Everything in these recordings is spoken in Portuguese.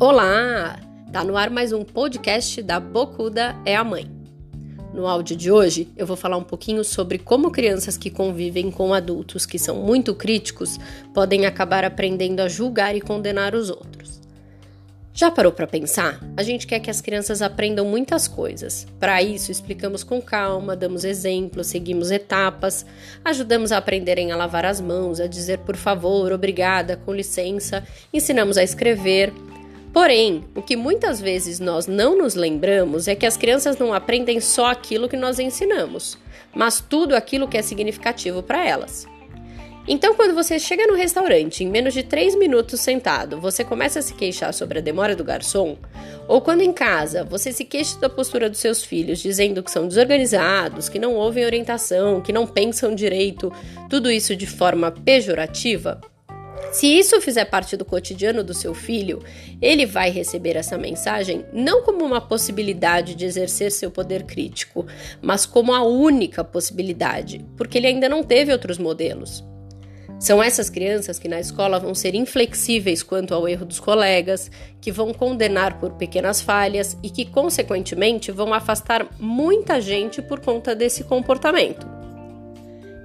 Olá! Tá no ar mais um podcast da Bocuda é a Mãe. No áudio de hoje, eu vou falar um pouquinho sobre como crianças que convivem com adultos que são muito críticos podem acabar aprendendo a julgar e condenar os outros. Já parou para pensar? A gente quer que as crianças aprendam muitas coisas. Para isso, explicamos com calma, damos exemplos, seguimos etapas, ajudamos a aprenderem a lavar as mãos, a dizer por favor, obrigada, com licença, ensinamos a escrever Porém, o que muitas vezes nós não nos lembramos é que as crianças não aprendem só aquilo que nós ensinamos, mas tudo aquilo que é significativo para elas. Então, quando você chega no restaurante em menos de 3 minutos sentado, você começa a se queixar sobre a demora do garçom, ou quando em casa você se queixa da postura dos seus filhos, dizendo que são desorganizados, que não ouvem orientação, que não pensam direito, tudo isso de forma pejorativa, se isso fizer parte do cotidiano do seu filho, ele vai receber essa mensagem não como uma possibilidade de exercer seu poder crítico, mas como a única possibilidade, porque ele ainda não teve outros modelos. São essas crianças que na escola vão ser inflexíveis quanto ao erro dos colegas, que vão condenar por pequenas falhas e que, consequentemente, vão afastar muita gente por conta desse comportamento.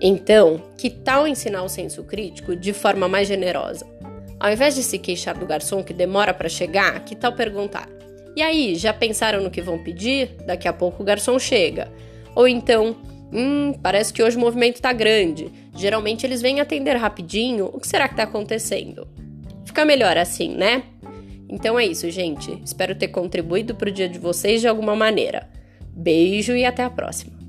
Então, que tal ensinar o senso crítico de forma mais generosa? Ao invés de se queixar do garçom que demora para chegar, que tal perguntar: E aí, já pensaram no que vão pedir? Daqui a pouco o garçom chega. Ou então, hum, parece que hoje o movimento está grande. Geralmente eles vêm atender rapidinho. O que será que está acontecendo? Fica melhor assim, né? Então é isso, gente. Espero ter contribuído para o dia de vocês de alguma maneira. Beijo e até a próxima.